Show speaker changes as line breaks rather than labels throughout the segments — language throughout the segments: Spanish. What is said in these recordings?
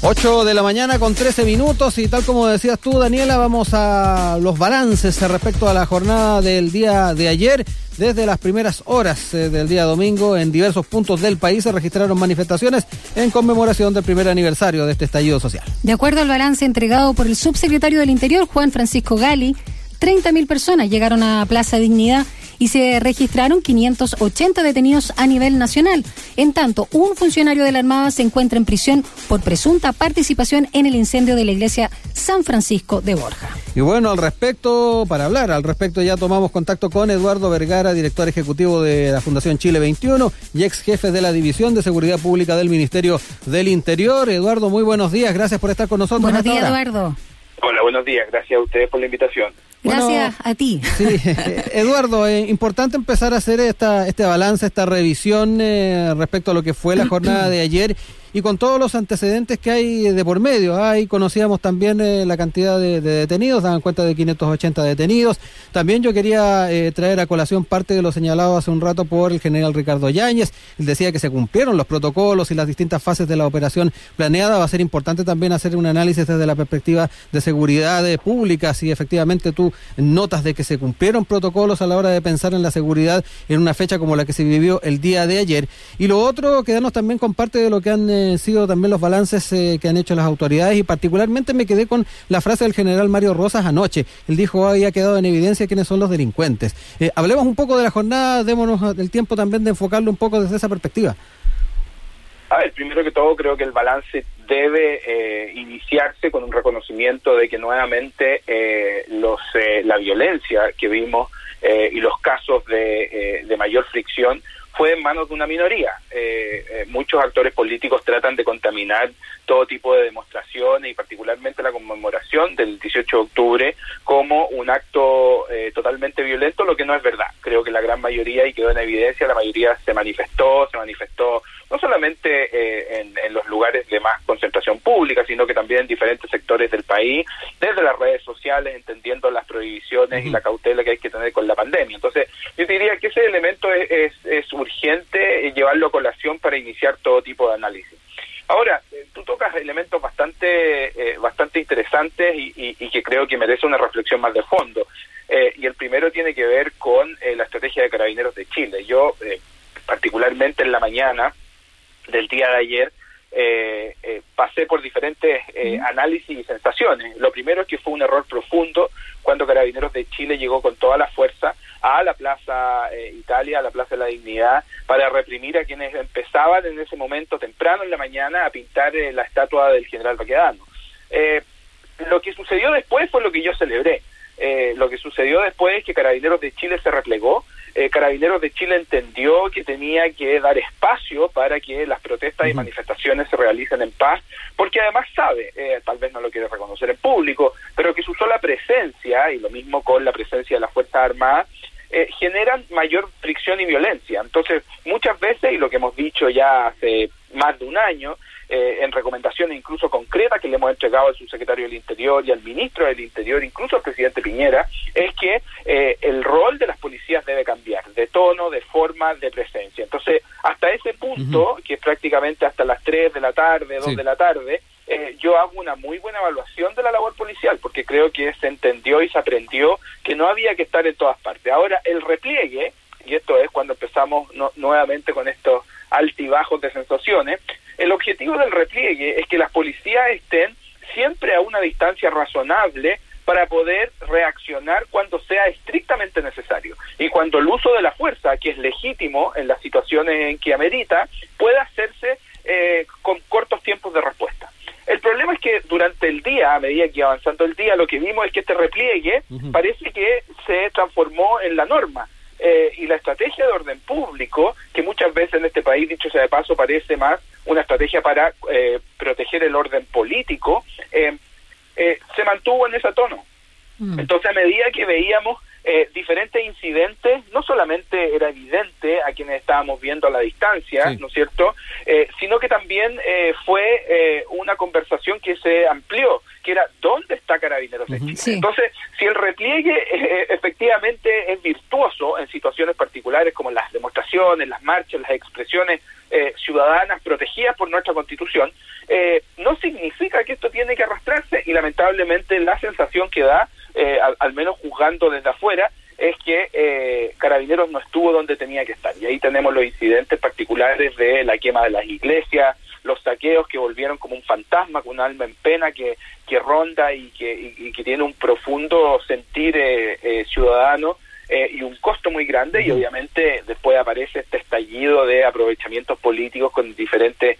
8 de la mañana con 13 minutos y tal como decías tú, Daniela, vamos a los balances respecto a la jornada del día de ayer. Desde las primeras horas eh, del día domingo, en diversos puntos del país se registraron manifestaciones en conmemoración del primer aniversario de este estallido social.
De acuerdo al balance entregado por el subsecretario del Interior, Juan Francisco Gali, 30.000 personas llegaron a Plaza Dignidad y se registraron 580 detenidos a nivel nacional. En tanto, un funcionario de la Armada se encuentra en prisión por presunta participación en el incendio de la iglesia San Francisco de Borja.
Y bueno, al respecto, para hablar, al respecto ya tomamos contacto con Eduardo Vergara, director ejecutivo de la Fundación Chile 21 y ex jefe de la División de Seguridad Pública del Ministerio del Interior. Eduardo, muy buenos días, gracias por estar con nosotros.
Buenos días, Eduardo.
Hola, buenos días, gracias a ustedes por la invitación.
Gracias a ti.
Sí, Eduardo, es eh, importante empezar a hacer esta, este balance, esta revisión eh, respecto a lo que fue la jornada de ayer y con todos los antecedentes que hay de por medio. Ahí conocíamos también eh, la cantidad de, detenidos, daban cuenta de 580 detenidos. También yo quería eh, traer a colación parte de lo señalado hace un rato por el general Ricardo Yáñez. Él decía que se cumplieron los protocolos y las distintas fases de la operación planeada. Va a ser importante también hacer un análisis desde la perspectiva de seguridad pública, si efectivamente tú notas de que se cumplieron protocolos a la hora de pensar en la seguridad en una fecha como la que se vivió el día de ayer. Y lo otro, quedarnos también con parte de lo que han eh, sido también los balances eh, que han hecho las autoridades y particularmente me quedé con la frase del general Mario Rosas anoche. Él dijo, había quedado en evidencia quiénes son los delincuentes. Eh, hablemos un poco de la jornada, démonos el tiempo también de enfocarlo un poco desde esa perspectiva.
A ver, primero que todo creo que el balance debe iniciarse con un reconocimiento de que nuevamente los la violencia que vimos y los casos de, de mayor fricción fue en manos de una minoría. Eh, eh, muchos actores políticos tratan de contaminar todo tipo de demostraciones y particularmente la conmemoración del 18 de octubre como un acto eh, totalmente violento, lo que no es verdad. Creo que la gran mayoría, y quedó en evidencia, la mayoría se manifestó, se manifestó no solamente en, los lugares de más concentración pública, sino que también en diferentes sectores del país, desde las redes sociales, entendiendo las prohibiciones y la cautela que hay que tener con la pandemia. Entonces, yo diría que ese elemento es, es, es urgente llevarlo a colación para iniciar todo tipo de análisis. Ahora, eh, tú tocas elementos bastante, eh, bastante interesantes y, que creo que merece una reflexión más de fondo. Eh, y el primero tiene que ver con la estrategia de carabineros de Chile. Yo, particularmente en la mañana del día de ayer, pasé por diferentes análisis y sensaciones. Lo primero es que fue un error profundo cuando Carabineros de Chile llegó con toda la fuerza a la Plaza eh, Italia, a la Plaza de la Dignidad, para reprimir a quienes empezaban en ese momento temprano en la mañana a pintar eh, la estatua del general Baquedano. Eh, lo que sucedió después fue lo que yo celebré. lo que sucedió después es que Carabineros de Chile se replegó, Carabineros de Chile entendió que tenía que dar espacio para que las protestas y manifestaciones se realicen en paz, porque además sabe, tal vez no lo quiere reconocer en público, pero que su sola presencia, y lo mismo con la presencia de las Fuerzas Armadas, eh, generan mayor fricción y violencia. Entonces, muchas veces, y lo que hemos dicho ya hace más de un año, eh, en recomendaciones incluso concretas que le hemos entregado al subsecretario del Interior y al ministro del Interior, incluso al presidente Piñera, es que eh, el rol de las policías debe cambiar, de tono, de forma, de presencia. Entonces, hasta ese punto, que es prácticamente hasta las 3 de la tarde, 2 de la tarde, eh, yo hago una muy buena evaluación de la labor policial, porque creo que se entendió y se aprendió que no había que estar en todas partes. Ahora, el repliegue, y esto es cuando empezamos nuevamente con estos altibajos de sensaciones, el objetivo del repliegue es que las policías estén siempre a una distancia razonable para poder reaccionar cuando sea estrictamente necesario y cuando el uso de la fuerza, que es legítimo en las situaciones en que amerita, pueda hacerse eh, con cortos tiempos de respuesta. El problema es que durante el día, a medida que avanzando el día, lo que vimos es que este repliegue parece que se transformó en la norma. Eh, y la estrategia de orden público, que muchas veces en este país, dicho sea de paso, parece más una estrategia para eh, proteger el orden político, eh, se mantuvo en ese tono. Mm. Entonces, a medida que veíamos eh, diferentes incidentes, no solamente era evidente a quienes estábamos viendo a la distancia, ¿no es cierto?, eh, sino que también eh, fue una conversación que se amplió, que era ¿dónde está Carabineros de Chile? Entonces, si el repliegue efectivamente es virtuoso en situaciones particulares como las demostraciones, las marchas, las expresiones ciudadanas protegidas por nuestra Constitución, no significa que esto tiene que arrastrarse y lamentablemente la sensación que da eh, al, menos juzgando desde afuera, es que eh, Carabineros no estuvo donde tenía que estar. Y ahí tenemos los incidentes particulares de la quema de las iglesias, los saqueos que volvieron como un fantasma, con un alma en pena que, que ronda y que, y, que tiene un profundo sentir eh, ciudadano y un costo muy grande y obviamente después aparece este estallido de aprovechamientos políticos con diferentes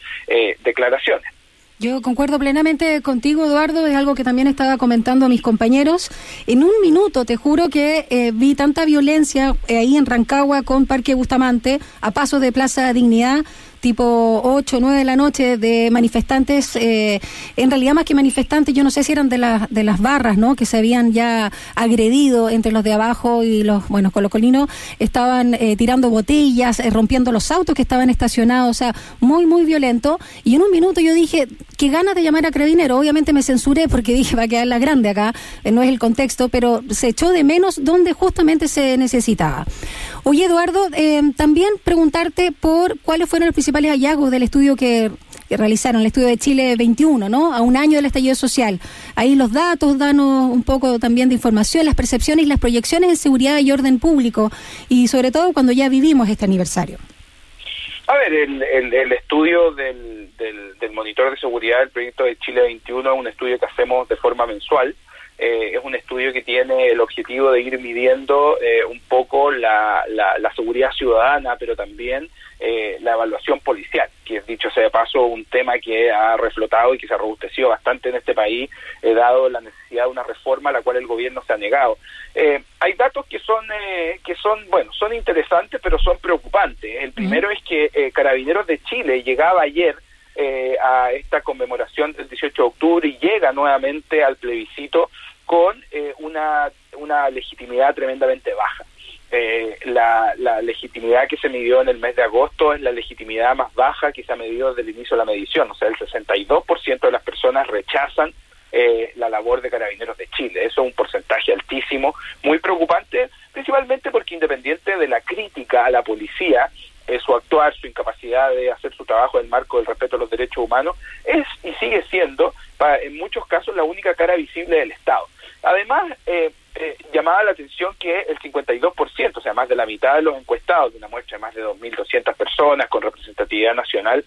declaraciones.
Yo concuerdo plenamente contigo, Eduardo, es algo que también estaba comentando a mis compañeros. En un minuto, te juro que eh, vi tanta violencia eh, ahí en Rancagua con Parque Bustamante, a paso de Plaza Dignidad, tipo 8 o 9 de la noche de manifestantes, eh, en realidad más que manifestantes, yo no sé si eran de, las de las barras, ¿no? Que se habían ya agredido entre los de abajo y los, bueno, colocolinos, estaban eh, tirando botellas, eh, rompiendo los autos que estaban estacionados, o sea, muy, muy violento. Y en un minuto yo dije, qué ganas de llamar a Carabinero. Obviamente me censuré porque dije, va a quedar la grande acá, no es el contexto, pero se echó de menos donde justamente se necesitaba. Oye, Eduardo, también preguntarte por cuáles fueron los principales hallazgos del estudio que, realizaron, el estudio de Chile 21, ¿no? A un año del estallido social. Ahí los datos, danos un poco también de información, las percepciones y las proyecciones en seguridad y orden público, y sobre todo cuando ya vivimos este aniversario.
A ver, el, el, estudio del, del, monitor de seguridad del proyecto de Chile 21 es un estudio que hacemos de forma mensual. Eh, es un estudio que tiene el objetivo de ir midiendo eh, un poco la, la, seguridad ciudadana, pero también eh, la evaluación policial, que es dicho sea de paso un tema que ha reflotado y que se ha robustecido bastante en este país, dado la necesidad de una reforma a la cual el gobierno se ha negado. hay datos que son, que son, bueno, son interesantes, pero son preocupantes. El primero es que Carabineros de Chile llegaba ayer a esta conmemoración del 18 de octubre y llega nuevamente al plebiscito con eh, una, una legitimidad tremendamente baja. Eh, la, la, legitimidad que se midió en el mes de agosto es la legitimidad más baja que se ha medido desde el inicio de la medición, o sea, el 62% de las personas rechazan eh, la labor de carabineros de Chile. Eso es un porcentaje altísimo, muy preocupante, principalmente porque independiente de la crítica a la policía, su actuar, su incapacidad de hacer su trabajo en el marco del respeto a los derechos humanos, es y sigue siendo, en muchos casos, la única cara visible del Estado. Además, eh, eh, llamaba la atención que el 52%, o sea, más de los encuestados, de una muestra de más de 2.200 personas con representatividad nacional,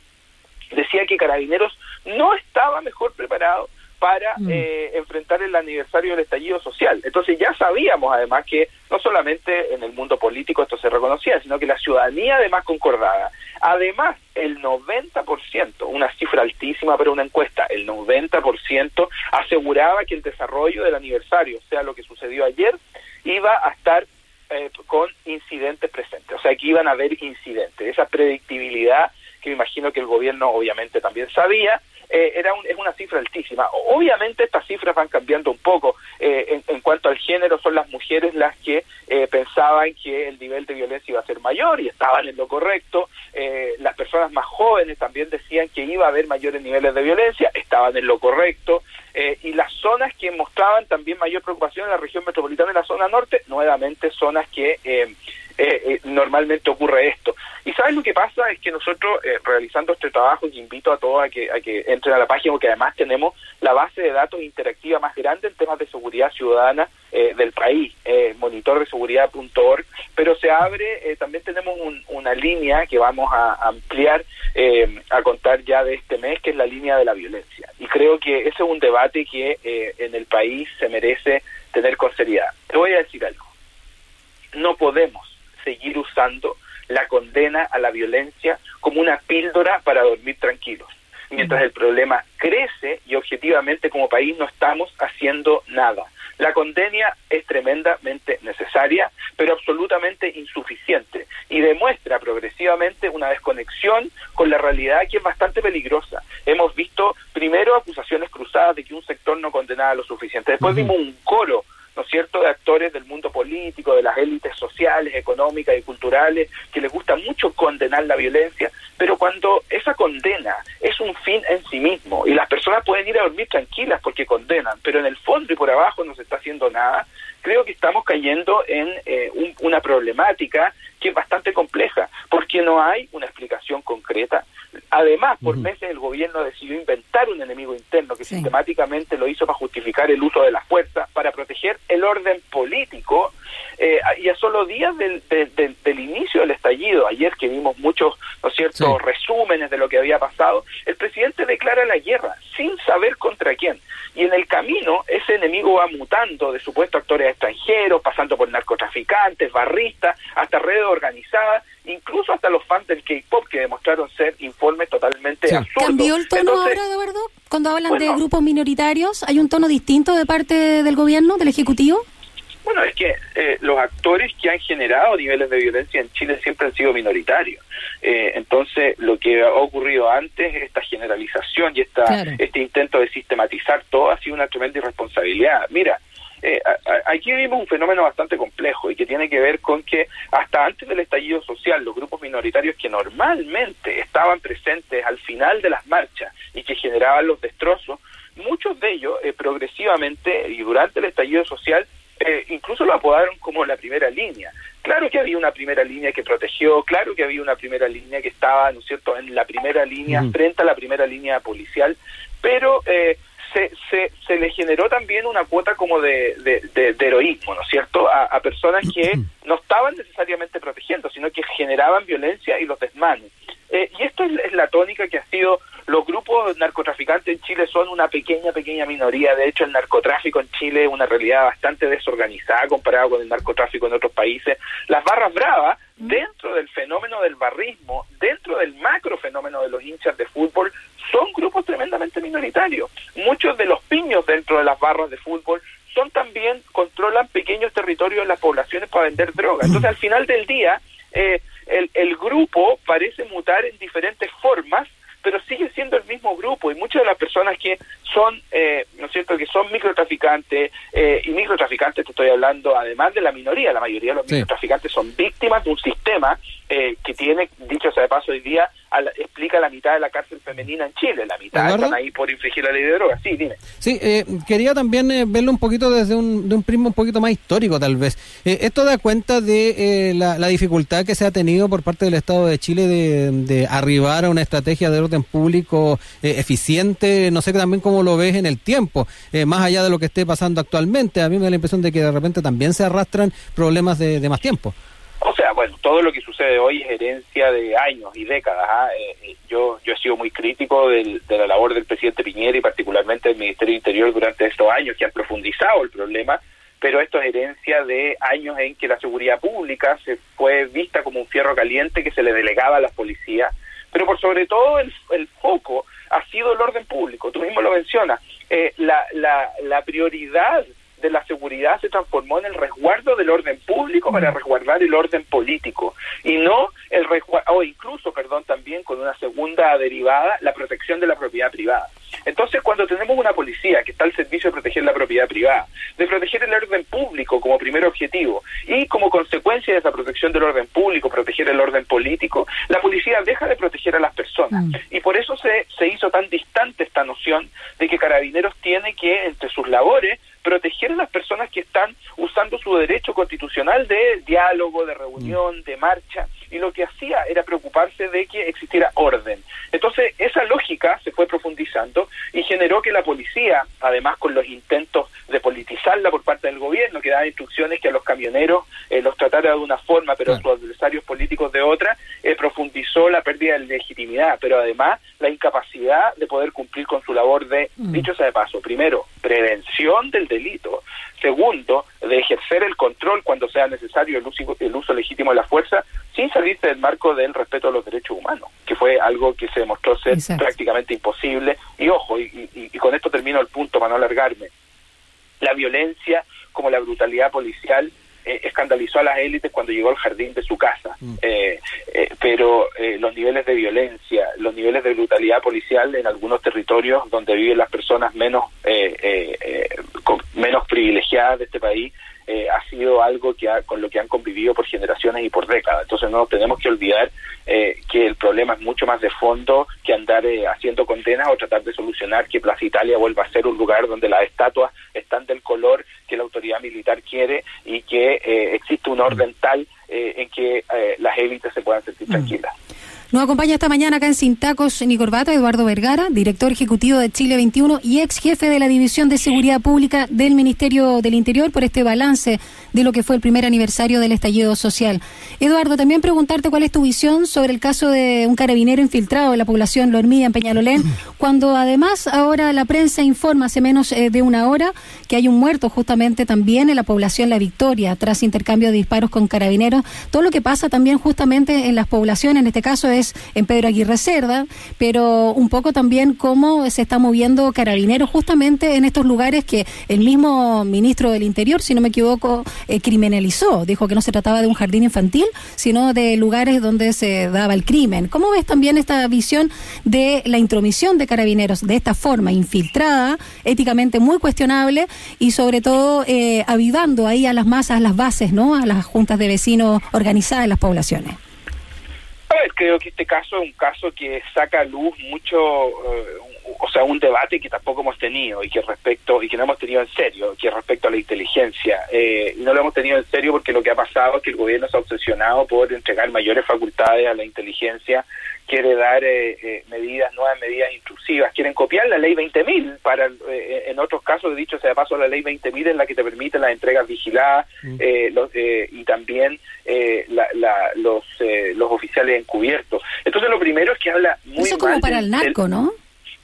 decía que Carabineros no estaba mejor preparado para mm. eh, enfrentar el aniversario del estallido social. Entonces ya sabíamos además que no solamente en el mundo político esto se reconocía, sino que la ciudadanía además concordaba. Además, el 90%, una cifra altísima para una encuesta, el 90% aseguraba que el desarrollo del aniversario, o sea, lo que sucedió ayer, iba a estar eh, con incidentes presentes, o sea, que iban a haber incidentes. Esa predictibilidad que me imagino que el gobierno obviamente también sabía, eh, era es una cifra altísima. Obviamente estas cifras van cambiando un poco. Eh, en, cuanto al género, son las mujeres las que eh, pensaban que el nivel de violencia iba a ser mayor y estaban en lo correcto. las personas más jóvenes también decían que iba a haber mayores niveles de violencia, estaban en lo correcto. y las zonas que mostraban también mayor preocupación en la región metropolitana y la zona norte, nuevamente zonas que normalmente ocurre esto. Y sabes lo que pasa es que nosotros eh, realizando este trabajo, y invito a todos a que, a que entren a la página porque además tenemos la base de datos interactiva más grande en temas de seguridad ciudadana eh, del país, eh, monitordeseguridad.org, pero se abre, eh, también tenemos una línea que vamos a, ampliar a contar ya de este mes, que es la línea de la violencia. Y creo que ese es un debate que en el país se merece tener con seriedad. Te voy a decir algo. No podemos seguir usando la condena a la violencia como una píldora para dormir tranquilos. Mientras el problema crece y objetivamente como país no estamos haciendo nada. La condena es tremendamente necesaria, pero absolutamente insuficiente y demuestra progresivamente una desconexión con la realidad que es bastante peligrosa. Hemos visto primero acusaciones cruzadas de que un sector no condenaba lo suficiente, después vimos un coro ¿no es cierto?, de actores del mundo político, de las élites sociales, económicas y culturales, que les gusta mucho condenar la violencia, pero cuando esa condena es un fin en sí mismo y las personas pueden ir a dormir tranquilas porque condenan, pero en el fondo y por abajo no se está haciendo nada, creo que estamos cayendo en eh, una problemática que es bastante compleja, porque no hay una explicación concreta. Además, por meses el gobierno decidió inventar un enemigo interno que sistemáticamente lo hizo para justificar el uso de la fuerza, para proteger el orden político, eh, y a solo días del, del, inicio del estallido, ayer que vimos muchos, ¿no es cierto?, resúmenes de lo que había pasado, el presidente declara la guerra sin saber contra quién. Y en el camino ese enemigo va mutando de supuestos actores extranjeros, pasando por narcotraficantes, barristas, hasta redes organizadas, incluso hasta los fans del K-pop que demostraron ser informes totalmente absurdos.
¿Cambió el tono ahora, Eduardo? Cuando hablan de grupos minoritarios, ¿hay un tono distinto de parte del gobierno, del Ejecutivo?
Bueno, es que eh, los actores que han generado niveles de violencia en Chile siempre han sido minoritarios. Eh, entonces, lo que ha ocurrido antes, esta generalización y esta, este intento de sistematizar todo, ha sido una tremenda irresponsabilidad. Mira, eh, aquí vimos un fenómeno bastante complejo y que tiene que ver con que hasta antes del estallido social, los grupos minoritarios que normalmente estaban presentes al final de las marchas y que generaban los destrozos, muchos de ellos progresivamente y durante el estallido social eh, incluso lo apodaron como la primera línea. Claro que había una primera línea que protegió, claro que había una primera línea que estaba, ¿no es cierto?, en la primera línea, frente a la primera línea policial, pero eh, se, se, se, le generó también una cuota como de, de, heroísmo, ¿no es cierto?, a, personas que no estaban necesariamente protegiendo, sino que generaban violencia y los desmanes. Eh, y esto es, la tónica que ha sido los grupos narcotraficantes en Chile son una pequeña, pequeña minoría. De hecho, el narcotráfico en Chile es una realidad bastante desorganizada comparado con el narcotráfico en otros países. Las barras bravas, dentro del fenómeno del barrismo, dentro del macro fenómeno de los hinchas de fútbol, son grupos tremendamente minoritarios. Muchos de los piños dentro de las barras de fútbol son también, controlan pequeños territorios en las poblaciones para vender droga. Entonces, al final del día, eh, el, el grupo parece mutar en diferentes formas pero sigue siendo el mismo grupo y muchas de las personas que son, eh, ¿no es cierto?, que son microtraficantes, eh, y microtraficantes te estoy hablando además de la minoría, la mayoría de los microtraficantes son víctimas de un sistema eh, que tiene, dicho sea de paso hoy día, explica la mitad de la cárcel femenina en Chile, la mitad están ahí por infringir la ley de drogas. Sí, dime.
Sí, eh, quería también eh, verlo un poquito desde un, de un prisma un poquito más histórico, tal vez. Eh, esto da cuenta de la, dificultad que se ha tenido por parte del Estado de Chile de, de arribar a una estrategia de orden público eficiente, no sé también cómo lo ves en el tiempo, más allá de lo que esté pasando actualmente. A mí me da la impresión de que de repente también se arrastran problemas de, de más tiempo.
Bueno, todo lo que sucede hoy es herencia de años y décadas. ¿ah? Eh, eh, yo, yo he sido muy crítico de la labor del presidente Piñera y particularmente del Ministerio de Interior durante estos años que han profundizado el problema, pero esto es herencia de años en que la seguridad pública se fue vista como un fierro caliente que se le delegaba a las policías, pero por sobre todo el, el foco ha sido el orden público. Tú mismo lo mencionas. Eh, la, la, la prioridad de la seguridad se transformó en el resguardo del orden público para resguardar el orden político y no el resguardo, o incluso, perdón, también con una segunda derivada, la protección de la propiedad privada. Entonces, cuando tenemos una policía que está al servicio de proteger la propiedad privada, de proteger el orden público como primer objetivo y como consecuencia de esa protección del orden público, proteger el orden político, la policía deja de proteger a las personas. Mm. Y por eso se, se hizo tan distante esta noción de que Carabineros tiene que, entre sus labores, proteger a las personas que están usando su derecho constitucional de diálogo, de reunión, de marcha, y lo que hacía era preocuparse de que existiera orden. Entonces, esa lógica se fue profundizando y generó que la policía, además con los intentos de politizarla por parte del gobierno, que daba instrucciones que a los camioneros eh, los tratara de una forma, pero a sus adversarios políticos de otra, eh, profundizó la pérdida de legitimidad, pero además la incapacidad de poder cumplir con su labor de, mm. dicho sea de paso, primero, prevención del delito, segundo, de ejercer el control cuando sea necesario el uso, el uso legítimo de la fuerza, sin salirse del marco del respeto a los derechos humanos, que fue algo que se demostró ser prácticamente imposible. Y ojo, y, y, con esto termino el punto para no alargarme, la violencia como la brutalidad policial eh, escandalizó a las élites cuando llegó al jardín de su casa. Mm. Eh, eh, pero los niveles de violencia, los niveles de brutalidad policial en algunos territorios donde viven las personas menos menos privilegiadas de este país eh, ha sido algo que con lo que han convivido por generaciones y por décadas. Entonces no tenemos que olvidar eh, que el problema es mucho más de fondo que andar eh, haciendo condenas o tratar de solucionar que Plaza Italia vuelva a ser un lugar donde las estatuas están del color que la autoridad militar quiere y que existe un orden tal en que las élites se puedan sentir mm.
Nos acompaña esta mañana acá en Sin Tacos ni Corbata Eduardo Vergara, director ejecutivo de Chile 21 y ex jefe de la División de Seguridad Pública del Ministerio del Interior por este balance de lo que fue el primer aniversario del estallido social. Eduardo, también preguntarte cuál es tu visión sobre el caso de un carabinero infiltrado en la población Lormilla en Peñalolén, cuando además ahora la prensa informa hace menos eh, de una hora que hay un muerto justamente también en la población La Victoria tras intercambio de disparos con carabineros. Todo lo que pasa también justamente en las poblaciones, en este caso es en Pedro Aguirre Cerda, pero un poco también cómo se está moviendo Carabineros justamente en estos lugares que el mismo ministro del Interior, si no me equivoco, eh, criminalizó. Dijo que no se trataba de un jardín infantil, sino de lugares donde se daba el crimen. ¿Cómo ves también esta visión de la intromisión de Carabineros de esta forma, infiltrada, éticamente muy cuestionable y sobre todo eh, avivando ahí a las masas, a las bases, ¿no? A las juntas de vecinos organizadas en las poblaciones
creo que este caso es un caso que saca a luz mucho, eh, o sea, un debate que tampoco hemos tenido y que respecto y que no hemos tenido en serio, que respecto a la inteligencia. Eh, y no lo hemos tenido en serio porque lo que ha pasado es que el gobierno se ha obsesionado por entregar mayores facultades a la inteligencia quiere dar eh, eh, medidas, nuevas medidas intrusivas, quieren copiar la ley 20.000, para eh, en otros casos, dicho sea de paso, la ley 20.000 es la que te permite las entregas vigiladas mm. y también los, los oficiales encubiertos. Entonces lo primero es que habla muy
Eso como para el narco, ¿no?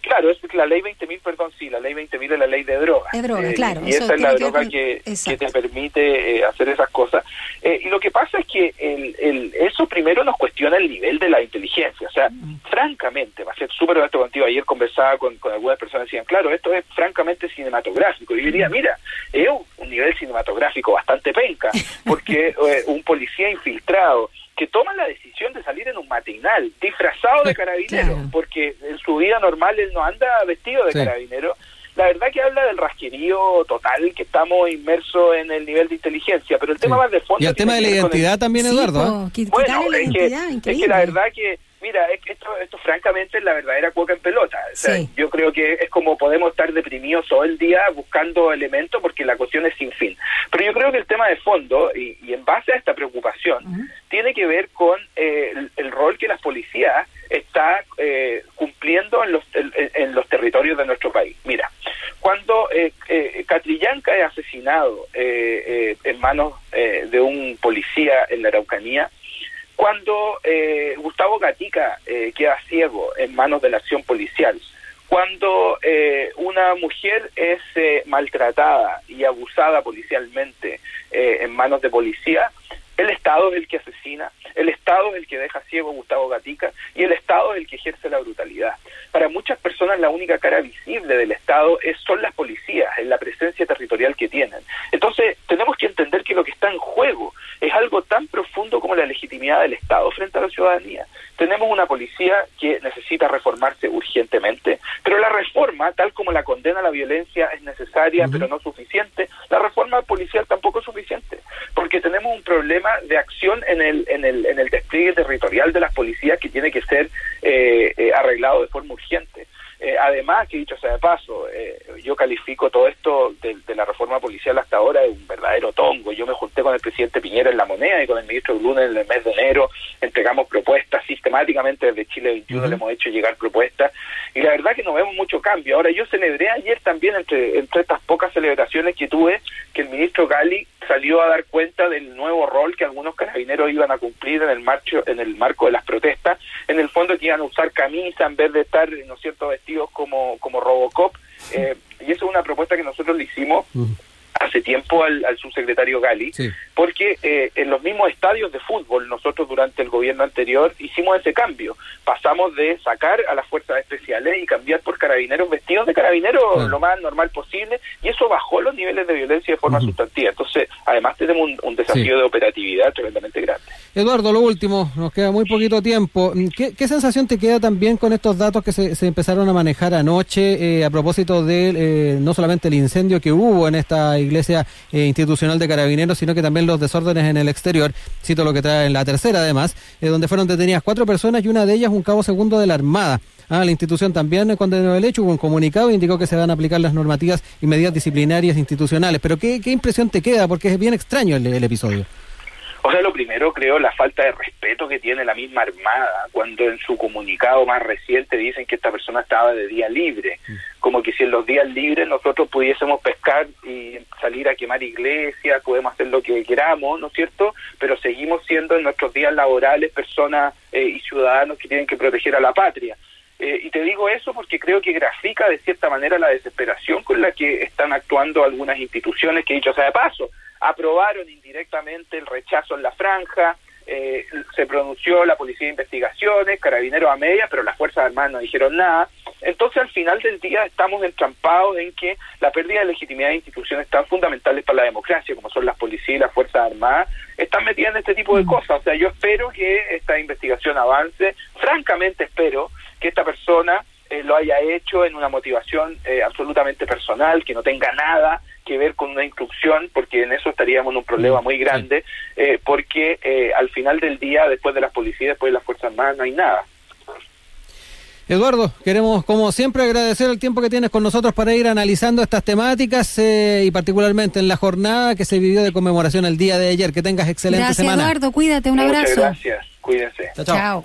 Claro, es la ley 20.000, perdón, sí, la ley 20.000 es la ley de drogas.
De drogas, claro.
Y esa es la droga que, que, te permite hacer esas cosas. y lo que pasa es que el, el, eso primero nos cuestiona el nivel de la inteligencia. O sea, francamente, va a ser súper honesto contigo, ayer conversaba con, algunas personas que decían, claro, esto es francamente cinematográfico. Y yo diría, mira, es un, nivel cinematográfico bastante penca, porque eh, un policía infiltrado que toma la decisión de salir en un matinal, disfrazado de carabinero, porque en su vida normal él no anda vestido de carabinero, la verdad que habla del rasquerío total que estamos inmersos en el nivel de inteligencia, pero el tema más de fondo...
Y el tema de la identidad también, Eduardo.
¿eh? bueno, es, que, es que la verdad que Mira, esto, esto francamente es la verdadera cuoca en pelota. Yo creo que es como podemos estar deprimidos todo el día buscando elementos porque la cuestión es sin fin. Pero yo creo que el tema de fondo, y, en base a esta preocupación, tiene que ver con eh, el, rol que las policías está eh, cumpliendo en los, en, los territorios de nuestro país. Mira, cuando eh, eh Catrillanca es asesinado en manos de un policía en la Araucanía, cuando eh, Gustavo Gatica eh, queda ciego en manos de la acción policial, cuando eh, una mujer es maltratada y abusada policialmente en manos de policía, el Estado es el que asesina, el Estado es el que deja ciego a Gustavo Gatica y el Estado es el que ejerce la brutalidad. Para muchas personas la única cara visible del Estado es, son las policías, en la presencia territorial que tienen. Entonces tenemos que entender que lo que está en juego es algo tan profundo como la legitimidad del Estado frente a la ciudadanía. Tenemos una policía que necesita reformarse urgentemente, pero la reforma, tal como la condena a la violencia, es necesaria, pero no suficiente. La reforma policial tampoco es suficiente, porque tenemos un problema de acción en el, en el, en el despliegue territorial de las policías que tiene que ser eh, eh, arreglado de forma urgente. Eh, además, que dicho sea de paso, eh, yo califico todo esto de, la reforma policial hasta ahora de un verdadero tongo. Yo me junté con el presidente Piñera en la moneda y con el ministro Luna en el mes de enero, entregamos propuestas sistemáticamente desde Chile 21, le hemos hecho llegar propuestas y la verdad que no vemos mucho cambio. Ahora, yo celebré ayer también, entre, entre estas pocas celebraciones que tuve, que el ministro Gali salió a dar cuenta del nuevo rol que algunos carabineros iban a cumplir en el marcho, en el marco de las protestas, en el fondo que iban a usar camisa en vez de estar, ¿no es cierto?, vestidos como, como Robocop, eh, y eso es una propuesta que nosotros le hicimos hace tiempo al, subsecretario Gali, porque eh, en los mismos estadios de fútbol nosotros durante el gobierno anterior hicimos ese cambio. Pasamos de sacar a las fuerzas especiales y cambiar por carabineros vestidos de carabineros lo más normal posible y eso bajó los niveles de violencia de forma sustantiva. Entonces, además tenemos un, desafío de operatividad tremendamente grande.
Eduardo, lo último, nos queda muy poquito tiempo. ¿Qué, sensación te queda también con estos datos que se, empezaron a manejar anoche eh, a propósito de eh, no solamente el incendio que hubo en esta iglesia eh, institucional de carabineros, sino que también los desórdenes en el exterior? Cito lo que trae en la tercera, además, donde fueron detenidas cuatro personas y una de ellas un cabo segundo de la Armada. Ah, la institución también condenó el hecho, hubo un comunicado e indicó que se van a aplicar las normativas y medidas disciplinarias institucionales. Pero ¿qué, impresión te queda? Porque es bien extraño el episodio.
Primero creo la falta de respeto que tiene la misma Armada cuando en su comunicado más reciente dicen que esta persona estaba de día libre, como que si en los días libres nosotros pudiésemos pescar y salir a quemar iglesias, podemos hacer lo que queramos, ¿no es cierto? Pero seguimos siendo en nuestros días laborales personas eh, y ciudadanos que tienen que proteger a la patria. Eh, y te digo eso porque creo que grafica de cierta manera la desesperación con la que están actuando algunas instituciones que, dicho sea de paso, aprobaron indirectamente el rechazo en la franja, eh, se pronunció la Policía de Investigaciones, Carabineros a media, pero las Fuerzas Armadas no dijeron nada. Entonces, al final del día, estamos entrampados en que la pérdida de legitimidad de instituciones tan fundamentales para la democracia, como son las policías y las Fuerzas Armadas, están metidas en este tipo de mm. cosas. O sea, yo espero que esta investigación avance. Francamente, espero que esta persona eh, lo haya hecho en una motivación eh, absolutamente personal, que no tenga nada que ver con una instrucción, porque en eso estaríamos en un problema muy grande, eh, porque al final del día, después de las policías, después de las Fuerzas Armadas, no hay nada.
Eduardo, queremos como siempre agradecer el tiempo que tienes con nosotros para ir analizando estas temáticas y particularmente en la jornada que se vivió de conmemoración el día de ayer. Que tengas excelente semana.
Gracias Eduardo, cuídate, un abrazo.
gracias, cuídense.
chao.